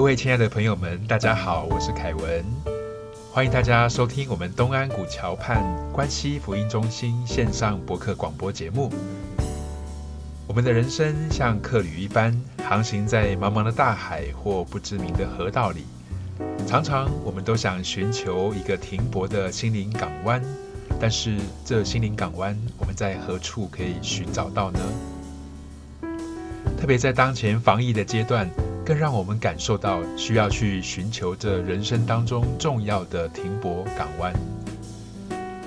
各位亲爱的朋友们，大家好，我是凯文，欢迎大家收听我们东安古桥畔关西福音中心线上博客广播节目。我们的人生像客旅一般，航行在茫茫的大海或不知名的河道里，常常我们都想寻求一个停泊的心灵港湾，但是这心灵港湾，我们在何处可以寻找到呢？特别在当前防疫的阶段。更让我们感受到需要去寻求这人生当中重要的停泊港湾。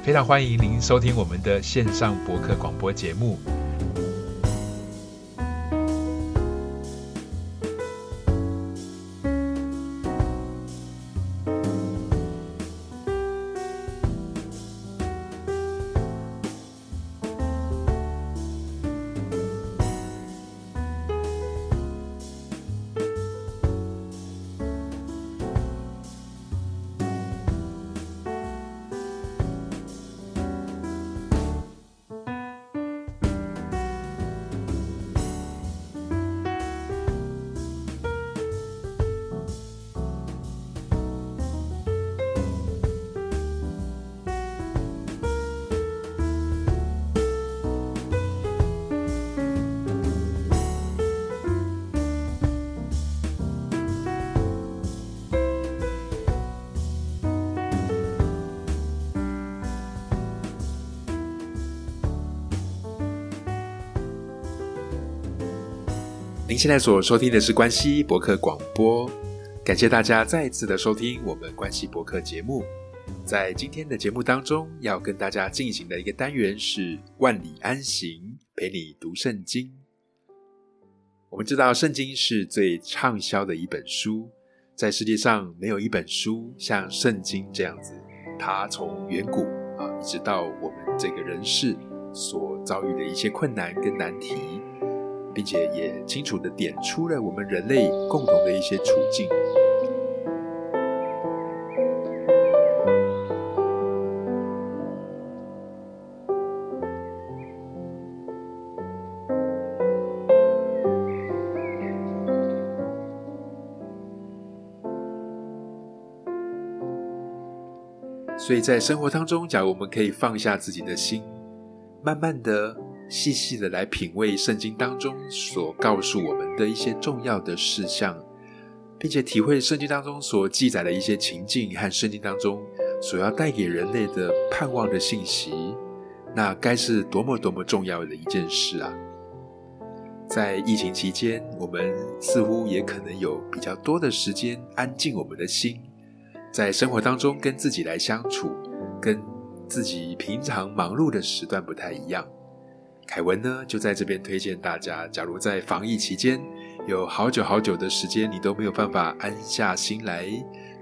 非常欢迎您收听我们的线上博客广播节目。现在所收听的是关西博客广播，感谢大家再一次的收听我们关西博客节目。在今天的节目当中，要跟大家进行的一个单元是“万里安行，陪你读圣经”。我们知道，圣经是最畅销的一本书，在世界上没有一本书像圣经这样子，它从远古啊，一直到我们这个人世所遭遇的一些困难跟难题。并且也清楚的点出了我们人类共同的一些处境。所以在生活当中，假如我们可以放下自己的心，慢慢的。细细的来品味圣经当中所告诉我们的一些重要的事项，并且体会圣经当中所记载的一些情境和圣经当中所要带给人类的盼望的信息，那该是多么多么重要的一件事啊！在疫情期间，我们似乎也可能有比较多的时间安静我们的心，在生活当中跟自己来相处，跟自己平常忙碌的时段不太一样。凯文呢，就在这边推荐大家：假如在防疫期间有好久好久的时间，你都没有办法安下心来，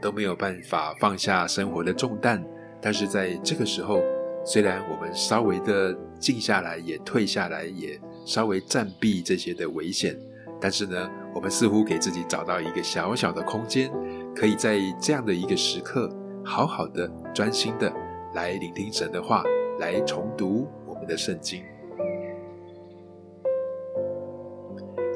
都没有办法放下生活的重担，但是在这个时候，虽然我们稍微的静下来，也退下来，也稍微暂避这些的危险，但是呢，我们似乎给自己找到一个小小的空间，可以在这样的一个时刻，好好的、专心的来聆听神的话，来重读我们的圣经。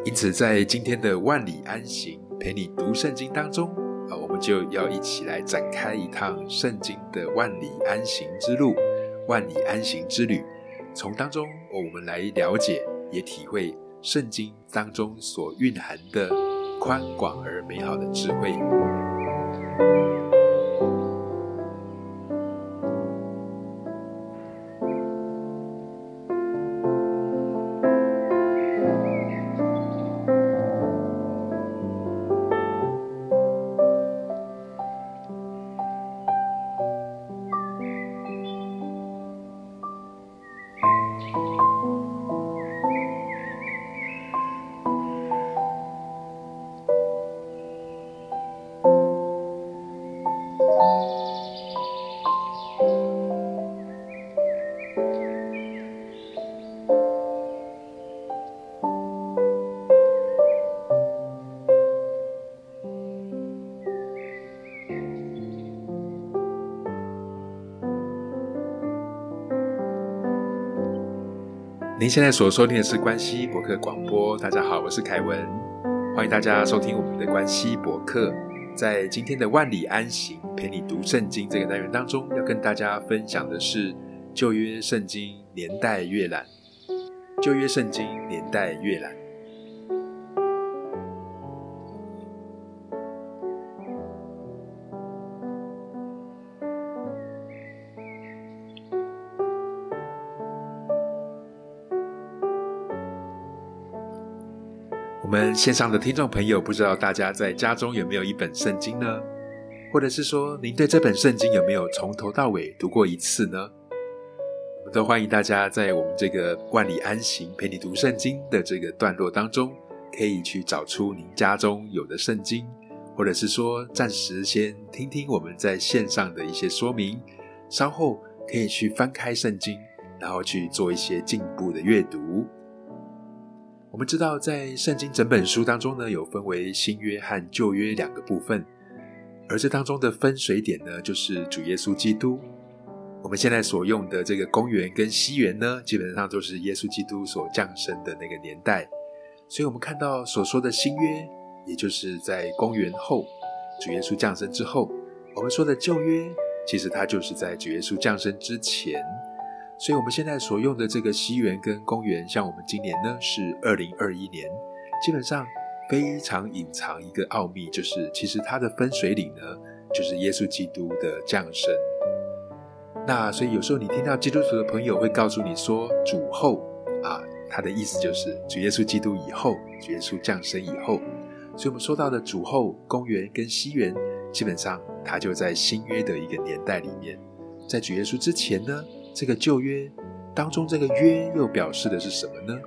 因此，在今天的万里安行陪你读圣经当中啊，我们就要一起来展开一趟圣经的万里安行之路、万里安行之旅，从当中我们来了解，也体会圣经当中所蕴含的宽广而美好的智慧。您现在所收听的是关西博客广播。大家好，我是凯文。欢迎大家收听我们的关西博客。在今天的万里安行陪你读圣经这个单元当中，要跟大家分享的是旧约圣经年代阅览。旧约圣经年代阅览。我们线上的听众朋友，不知道大家在家中有没有一本圣经呢？或者是说，您对这本圣经有没有从头到尾读过一次呢？我们都欢迎大家在我们这个万里安行陪你读圣经的这个段落当中，可以去找出您家中有的圣经，或者是说暂时先听听我们在线上的一些说明，稍后可以去翻开圣经，然后去做一些进步的阅读。我们知道，在圣经整本书当中呢，有分为新约和旧约两个部分，而这当中的分水点呢，就是主耶稣基督。我们现在所用的这个公元跟西元呢，基本上都是耶稣基督所降生的那个年代。所以，我们看到所说的新约，也就是在公元后，主耶稣降生之后；我们说的旧约，其实它就是在主耶稣降生之前。所以，我们现在所用的这个西元跟公元，像我们今年呢是二零二一年，基本上非常隐藏一个奥秘，就是其实它的分水岭呢，就是耶稣基督的降生。那所以有时候你听到基督徒的朋友会告诉你说“主后”，啊，他的意思就是主耶稣基督以后，主耶稣降生以后。所以我们说到的主后、公元跟西元，基本上它就在新约的一个年代里面，在主耶稣之前呢。这个旧约当中，这个约又表示的是什么呢？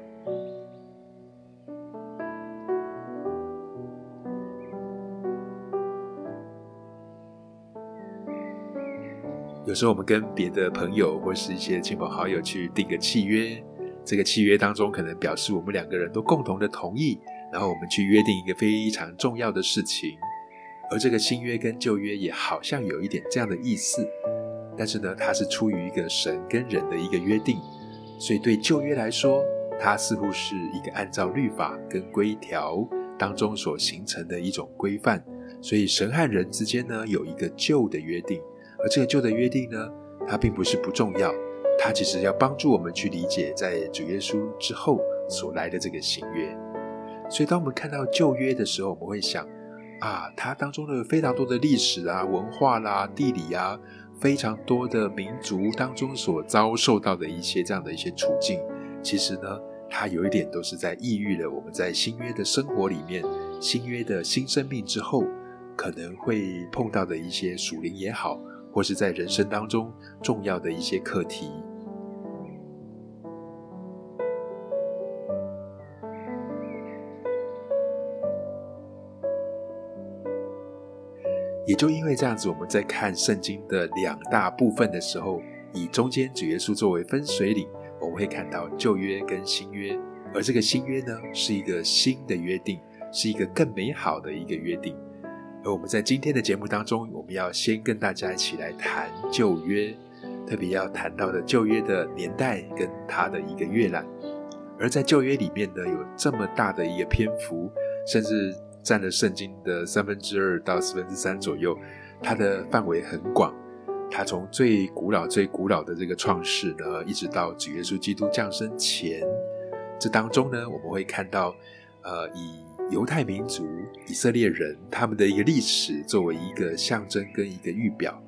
有时候我们跟别的朋友或是一些亲朋好友去订个契约，这个契约当中可能表示我们两个人都共同的同意，然后我们去约定一个非常重要的事情，而这个新约跟旧约也好像有一点这样的意思。但是呢，它是出于一个神跟人的一个约定，所以对旧约来说，它似乎是一个按照律法跟规条当中所形成的一种规范。所以神和人之间呢，有一个旧的约定，而这个旧的约定呢，它并不是不重要，它其实要帮助我们去理解在主耶稣之后所来的这个新约。所以当我们看到旧约的时候，我们会想啊，它当中的非常多的历史啊、文化啦、地理啊。非常多的民族当中所遭受到的一些这样的一些处境，其实呢，它有一点都是在抑郁了我们在新约的生活里面，新约的新生命之后，可能会碰到的一些属灵也好，或是在人生当中重要的一些课题。也就因为这样子，我们在看圣经的两大部分的时候，以中间主耶稣作为分水岭，我们会看到旧约跟新约，而这个新约呢，是一个新的约定，是一个更美好的一个约定。而我们在今天的节目当中，我们要先跟大家一起来谈旧约，特别要谈到的旧约的年代跟它的一个阅览。而在旧约里面呢，有这么大的一个篇幅，甚至。占了圣经的三分之二到四分之三左右，它的范围很广。它从最古老、最古老的这个创世呢，一直到主耶稣基督降生前，这当中呢，我们会看到，呃，以犹太民族、以色列人他们的一个历史作为一个象征跟一个预表，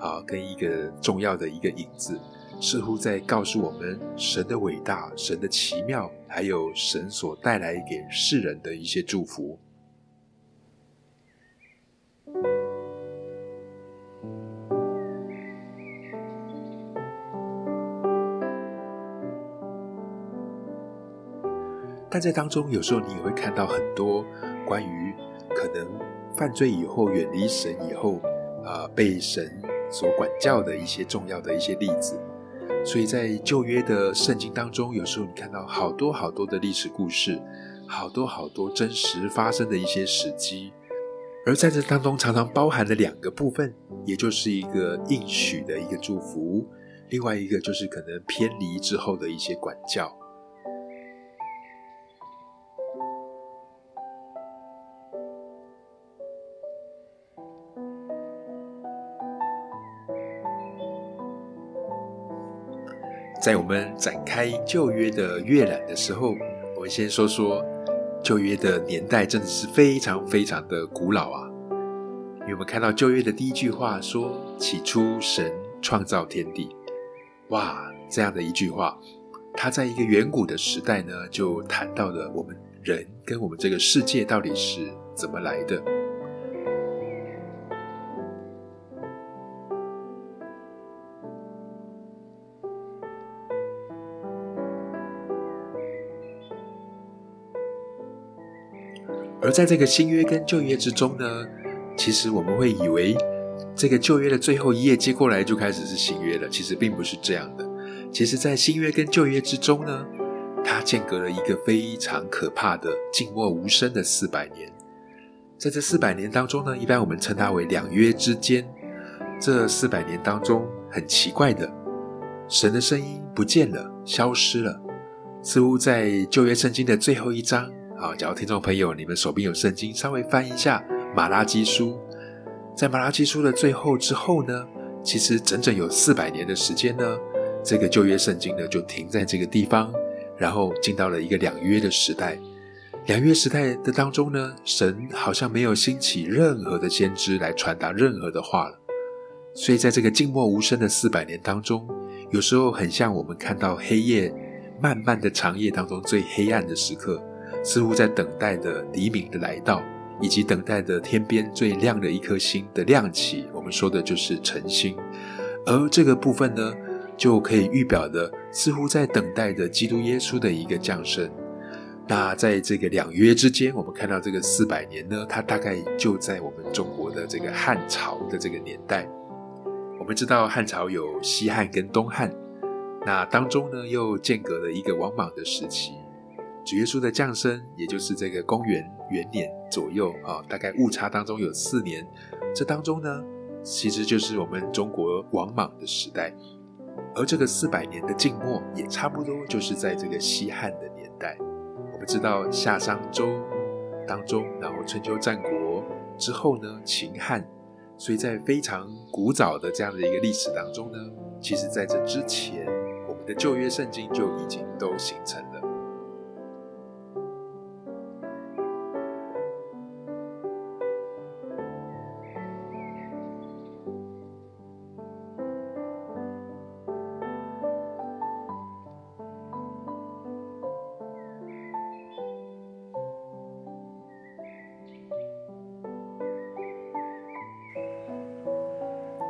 啊，跟一个重要的一个影子，似乎在告诉我们神的伟大、神的奇妙，还有神所带来给世人的一些祝福。但在当中，有时候你也会看到很多关于可能犯罪以后远离神以后，啊，被神所管教的一些重要的一些例子。所以在旧约的圣经当中，有时候你看到好多好多的历史故事，好多好多真实发生的一些时机，而在这当中常常包含了两个部分，也就是一个应许的一个祝福，另外一个就是可能偏离之后的一些管教。在我们展开旧约的阅览的时候，我们先说说旧约的年代，真的是非常非常的古老啊。因为我们看到旧约的第一句话说：“起初神创造天地。”哇，这样的一句话，它在一个远古的时代呢，就谈到了我们人跟我们这个世界到底是怎么来的。而在这个新约跟旧约之中呢，其实我们会以为这个旧约的最后一页接过来就开始是新约了，其实并不是这样的。其实，在新约跟旧约之中呢，它间隔了一个非常可怕的静默无声的四百年。在这四百年当中呢，一般我们称它为两约之间。这四百年当中，很奇怪的，神的声音不见了，消失了，似乎在旧约圣经的最后一章。好，假如听众朋友你们手边有圣经，稍微翻一下马拉基书，在马拉基书的最后之后呢，其实整整有四百年的时间呢，这个旧约圣经呢就停在这个地方，然后进到了一个两约的时代。两约时代的当中呢，神好像没有兴起任何的先知来传达任何的话了，所以在这个静默无声的四百年当中，有时候很像我们看到黑夜漫漫的长夜当中最黑暗的时刻。似乎在等待的黎明的来到，以及等待着天边最亮的一颗星的亮起。我们说的就是晨星，而这个部分呢，就可以预表的，似乎在等待着基督耶稣的一个降生。那在这个两约之间，我们看到这个四百年呢，它大概就在我们中国的这个汉朝的这个年代。我们知道汉朝有西汉跟东汉，那当中呢又间隔了一个王莽的时期。主耶稣的降生，也就是这个公元元年左右啊，大概误差当中有四年。这当中呢，其实就是我们中国王莽的时代，而这个四百年的静默，也差不多就是在这个西汉的年代。我们知道夏商周当中，然后春秋战国之后呢，秦汉，所以在非常古早的这样的一个历史当中呢，其实在这之前，我们的旧约圣经就已经都形成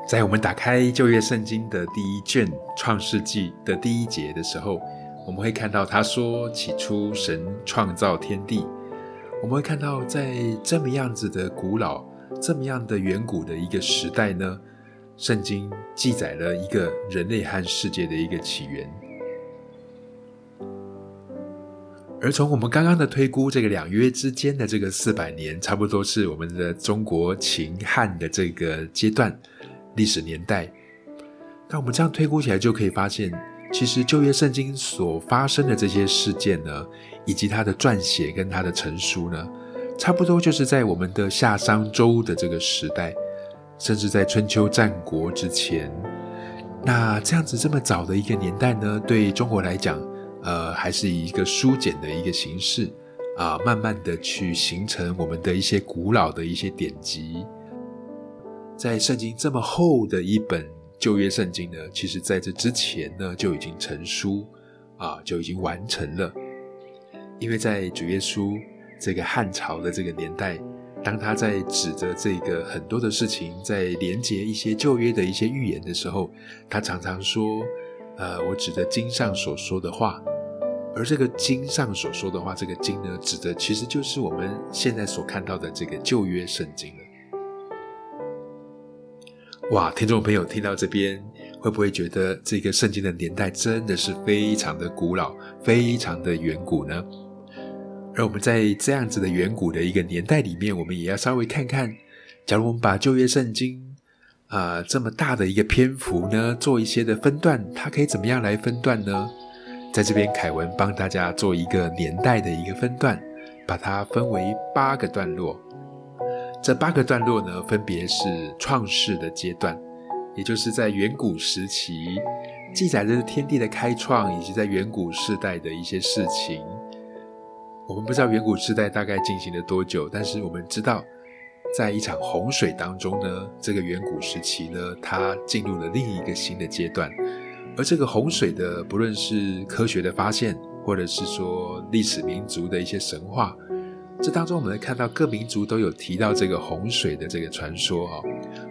在我们打开旧约圣经的第一卷《创世纪》的第一节的时候，我们会看到他说：“起初神创造天地。”我们会看到，在这么样子的古老、这么样的远古的一个时代呢，圣经记载了一个人类和世界的一个起源。而从我们刚刚的推估，这个两约之间的这个四百年，差不多是我们的中国秦汉的这个阶段。历史年代，那我们这样推估起来，就可以发现，其实旧约圣经所发生的这些事件呢，以及它的撰写跟它的成书呢，差不多就是在我们的夏商周的这个时代，甚至在春秋战国之前。那这样子这么早的一个年代呢，对中国来讲，呃，还是以一个书简的一个形式啊，慢慢的去形成我们的一些古老的一些典籍。在圣经这么厚的一本旧约圣经呢，其实在这之前呢就已经成书啊，就已经完成了。因为在主耶稣这个汉朝的这个年代，当他在指着这个很多的事情，在连接一些旧约的一些预言的时候，他常常说：“呃，我指着经上所说的话。”而这个经上所说的话，这个经呢，指的其实就是我们现在所看到的这个旧约圣经了。哇，听众朋友听到这边，会不会觉得这个圣经的年代真的是非常的古老、非常的远古呢？而我们在这样子的远古的一个年代里面，我们也要稍微看看，假如我们把旧约圣经啊这么大的一个篇幅呢，做一些的分段，它可以怎么样来分段呢？在这边，凯文帮大家做一个年代的一个分段，把它分为八个段落。这八个段落呢，分别是创世的阶段，也就是在远古时期，记载着天地的开创以及在远古时代的一些事情。我们不知道远古时代大概进行了多久，但是我们知道，在一场洪水当中呢，这个远古时期呢，它进入了另一个新的阶段。而这个洪水的，不论是科学的发现，或者是说历史民族的一些神话，这当中我们会看到各民族都有提到这个洪水的这个传说哈。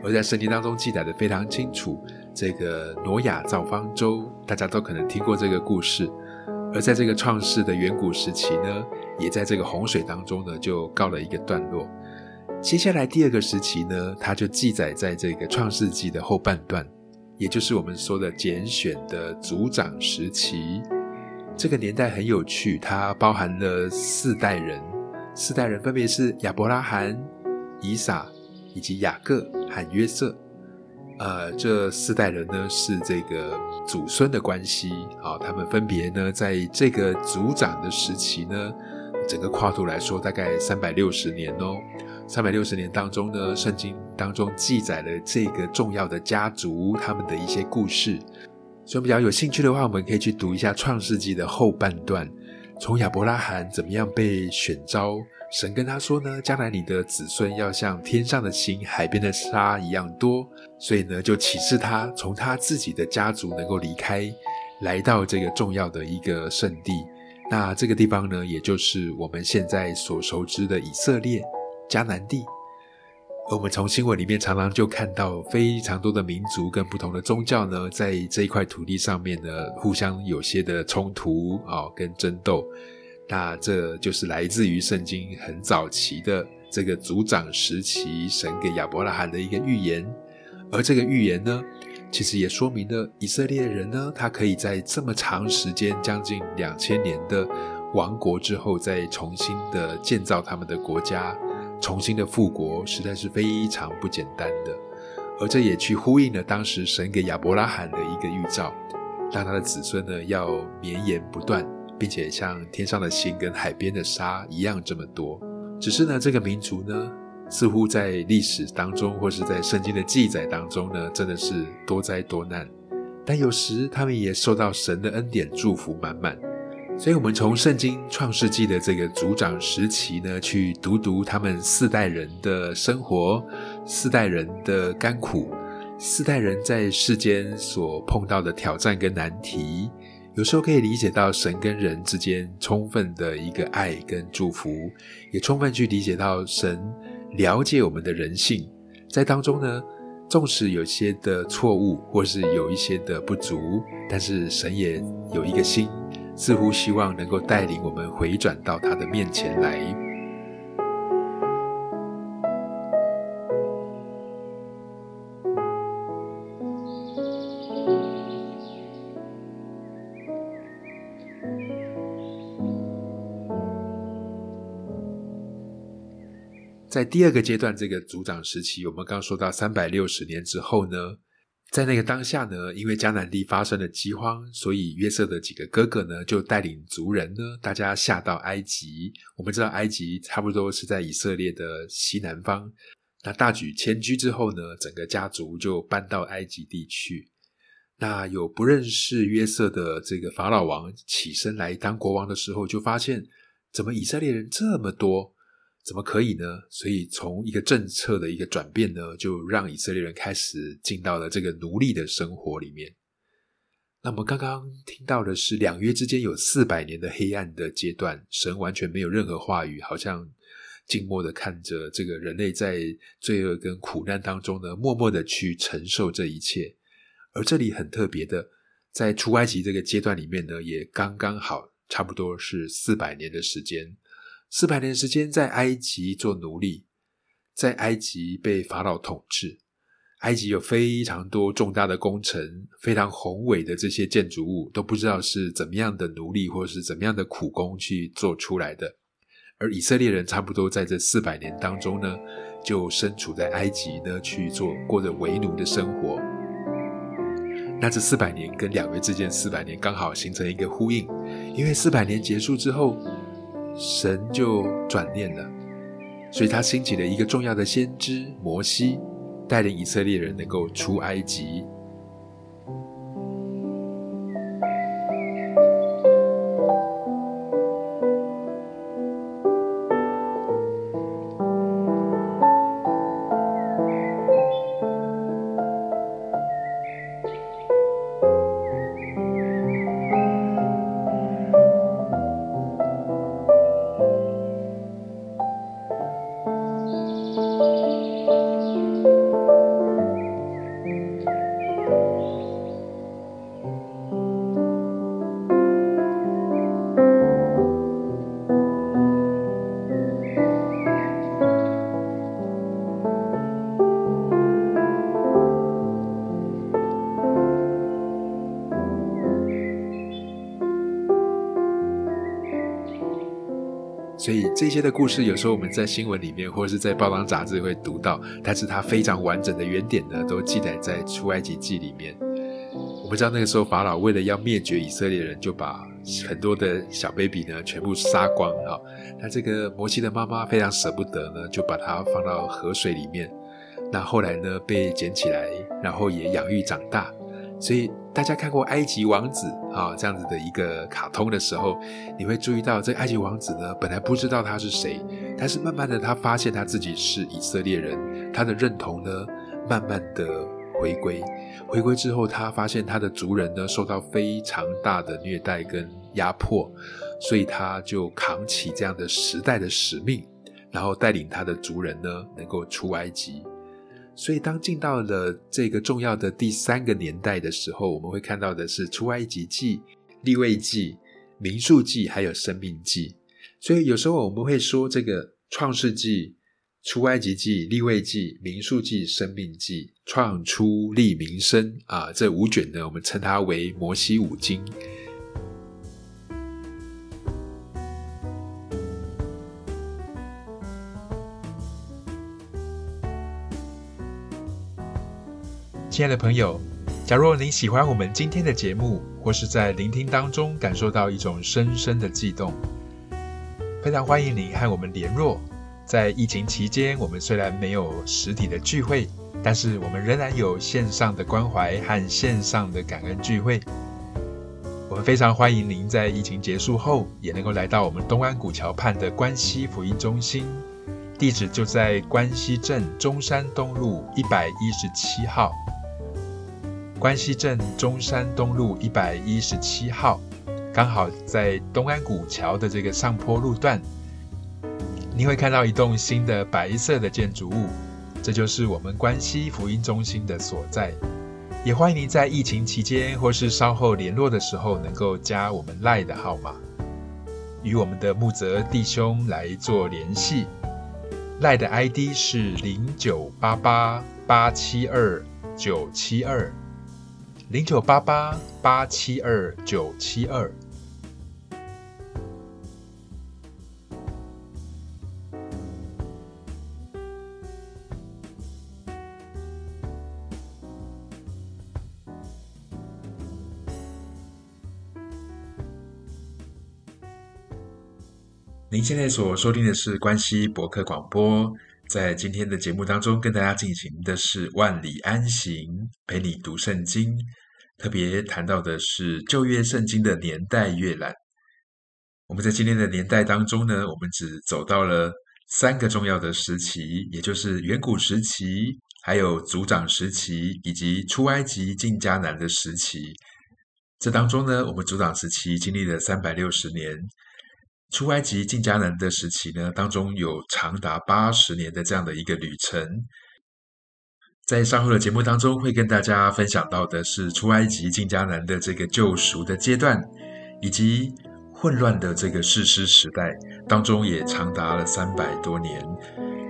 而在圣经当中记载的非常清楚，这个挪亚造方舟，大家都可能听过这个故事。而在这个创世的远古时期呢？也在这个洪水当中呢，就告了一个段落。接下来第二个时期呢，它就记载在这个创世纪的后半段，也就是我们说的拣选的族长时期。这个年代很有趣，它包含了四代人，四代人分别是亚伯拉罕、以撒以及雅各和约瑟。呃，这四代人呢是这个祖孙的关系啊，他们分别呢在这个族长的时期呢。整个跨度来说，大概三百六十年哦。三百六十年当中呢，圣经当中记载了这个重要的家族他们的一些故事。所以比较有兴趣的话，我们可以去读一下创世纪的后半段，从亚伯拉罕怎么样被选召，神跟他说呢，将来你的子孙要像天上的星、海边的沙一样多，所以呢，就启示他从他自己的家族能够离开，来到这个重要的一个圣地。那这个地方呢，也就是我们现在所熟知的以色列迦南地。而我们从新闻里面常常就看到非常多的民族跟不同的宗教呢，在这一块土地上面呢，互相有些的冲突啊，跟争斗。那这就是来自于圣经很早期的这个族长时期，神给亚伯拉罕的一个预言。而这个预言呢？其实也说明了以色列人呢，他可以在这么长时间，将近两千年的亡国之后，再重新的建造他们的国家，重新的复国，实在是非常不简单的。而这也去呼应了当时神给亚伯拉罕的一个预兆，让他的子孙呢要绵延不断，并且像天上的星跟海边的沙一样这么多。只是呢，这个民族呢。似乎在历史当中，或是在圣经的记载当中呢，真的是多灾多难。但有时他们也受到神的恩典祝福满满。所以，我们从圣经创世纪的这个族长时期呢，去读读他们四代人的生活，四代人的甘苦，四代人在世间所碰到的挑战跟难题，有时候可以理解到神跟人之间充分的一个爱跟祝福，也充分去理解到神。了解我们的人性，在当中呢，纵使有些的错误，或是有一些的不足，但是神也有一个心，似乎希望能够带领我们回转到他的面前来。在第二个阶段，这个族长时期，我们刚说到三百六十年之后呢，在那个当下呢，因为迦南地发生了饥荒，所以约瑟的几个哥哥呢，就带领族人呢，大家下到埃及。我们知道埃及差不多是在以色列的西南方。那大举迁居之后呢，整个家族就搬到埃及地去。那有不认识约瑟的这个法老王起身来当国王的时候，就发现怎么以色列人这么多。怎么可以呢？所以从一个政策的一个转变呢，就让以色列人开始进到了这个奴隶的生活里面。那么刚刚听到的是两约之间有四百年的黑暗的阶段，神完全没有任何话语，好像静默的看着这个人类在罪恶跟苦难当中呢，默默的去承受这一切。而这里很特别的，在出埃及这个阶段里面呢，也刚刚好，差不多是四百年的时间。四百年时间在埃及做奴隶，在埃及被法老统治。埃及有非常多重大的工程，非常宏伟的这些建筑物，都不知道是怎么样的奴隶或者是怎么样的苦工去做出来的。而以色列人差不多在这四百年当中呢，就身处在埃及呢去做过着为奴的生活。那这四百年跟两位之间四百年刚好形成一个呼应，因为四百年结束之后。神就转念了，所以他兴起了一个重要的先知摩西，带领以色列人能够出埃及。这些的故事，有时候我们在新闻里面或者是在报章杂志会读到，但是它非常完整的原点呢，都记载在出埃及记里面。我们知道那个时候法老为了要灭绝以色列人，就把很多的小 baby 呢全部杀光哈。那这个摩西的妈妈非常舍不得呢，就把它放到河水里面。那后来呢被捡起来，然后也养育长大。所以大家看过《埃及王子》啊这样子的一个卡通的时候，你会注意到这埃及王子呢，本来不知道他是谁，但是慢慢的他发现他自己是以色列人，他的认同呢，慢慢的回归。回归之后，他发现他的族人呢受到非常大的虐待跟压迫，所以他就扛起这样的时代的使命，然后带领他的族人呢能够出埃及。所以，当进到了这个重要的第三个年代的时候，我们会看到的是出埃及记、立位记、民数记，还有生命记。所以，有时候我们会说，这个创世纪、出埃及记、立位记、民数记、生命记、创出立民生啊，这五卷呢，我们称它为摩西五经。亲爱的朋友，假若您喜欢我们今天的节目，或是在聆听当中感受到一种深深的悸动，非常欢迎您和我们联络。在疫情期间，我们虽然没有实体的聚会，但是我们仍然有线上的关怀和线上的感恩聚会。我们非常欢迎您在疫情结束后，也能够来到我们东安古桥畔的关西福音中心，地址就在关西镇中山东路一百一十七号。关西镇中山东路一百一十七号，刚好在东安古桥的这个上坡路段，你会看到一栋新的白色的建筑物，这就是我们关西福音中心的所在。也欢迎您在疫情期间或是稍后联络的时候，能够加我们赖的号码，与我们的木泽弟兄来做联系。赖的 ID 是零九八八八七二九七二。零九八八八七二九七二。您现在所收听的是关西博客广播。在今天的节目当中，跟大家进行的是万里安行，陪你读圣经。特别谈到的是旧约圣经的年代阅览。我们在今天的年代当中呢，我们只走到了三个重要的时期，也就是远古时期、还有族长时期以及出埃及进迦南的时期。这当中呢，我们族长时期经历了三百六十年。出埃及进迦南的时期呢，当中有长达八十年的这样的一个旅程。在稍后的节目当中，会跟大家分享到的是出埃及进迦南的这个救赎的阶段，以及混乱的这个士师时代当中，也长达了三百多年。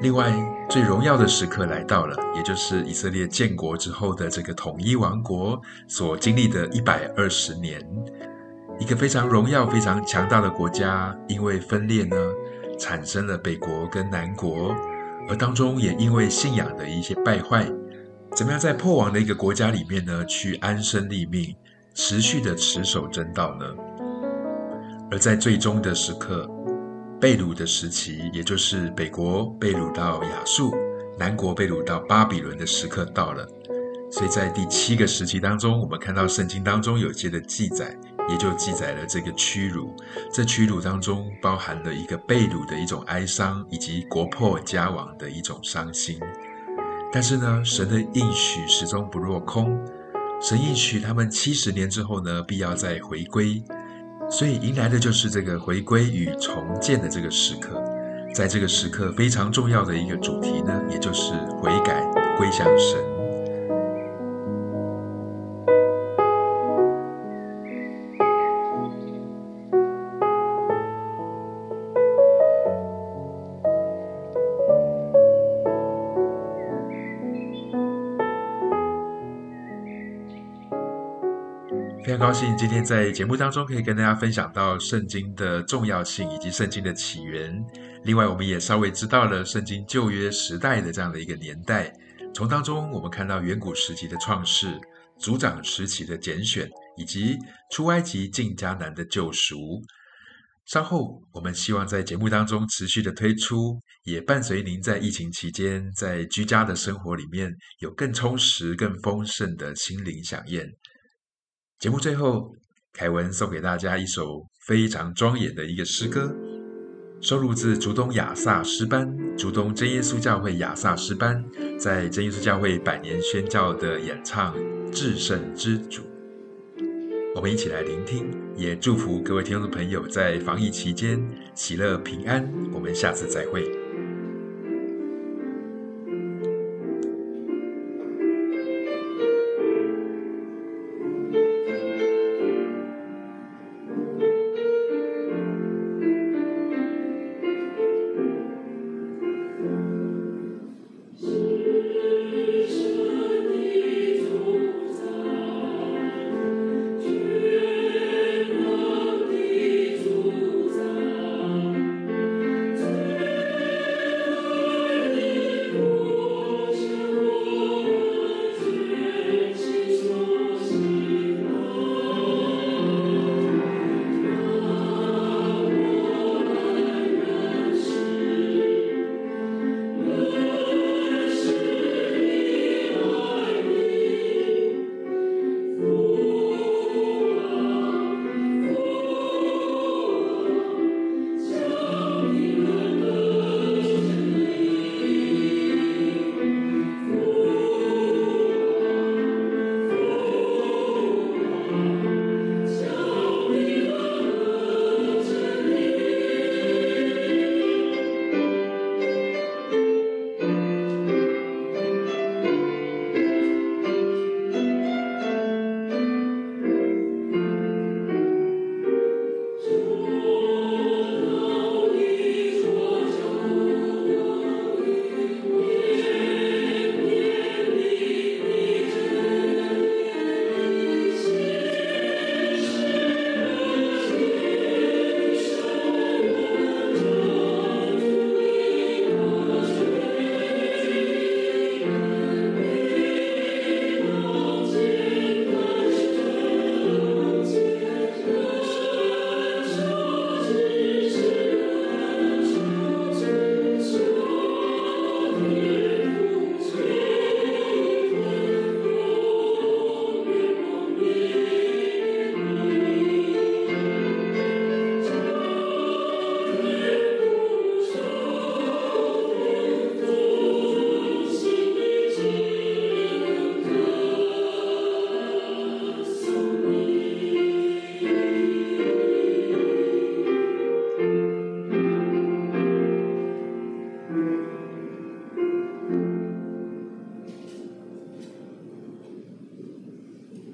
另外，最荣耀的时刻来到了，也就是以色列建国之后的这个统一王国所经历的一百二十年。一个非常荣耀、非常强大的国家，因为分裂呢，产生了北国跟南国，而当中也因为信仰的一些败坏，怎么样在破亡的一个国家里面呢，去安身立命，持续的持守真道呢？而在最终的时刻，被掳的时期，也就是北国被掳到亚述，南国被掳到巴比伦的时刻到了。所以在第七个时期当中，我们看到圣经当中有些的记载。也就记载了这个屈辱，这屈辱当中包含了一个被掳的一种哀伤，以及国破家亡的一种伤心。但是呢，神的应许始终不落空，神应许他们七十年之后呢，必要再回归，所以迎来的就是这个回归与重建的这个时刻。在这个时刻非常重要的一个主题呢，也就是悔改归向神。很高兴今天在节目当中可以跟大家分享到圣经的重要性以及圣经的起源。另外，我们也稍微知道了圣经旧约时代的这样的一个年代。从当中我们看到远古时期的创世、族长时期的拣选，以及出埃及进迦南的救赎。稍后我们希望在节目当中持续的推出，也伴随您在疫情期间在居家的生活里面有更充实、更丰盛的心灵享宴。节目最后，凯文送给大家一首非常庄严的一个诗歌，收录自竹东亚萨诗班、竹东真耶稣教会亚萨诗班在真耶稣教会百年宣教的演唱《至圣之主》。我们一起来聆听，也祝福各位听众朋友在防疫期间喜乐平安。我们下次再会。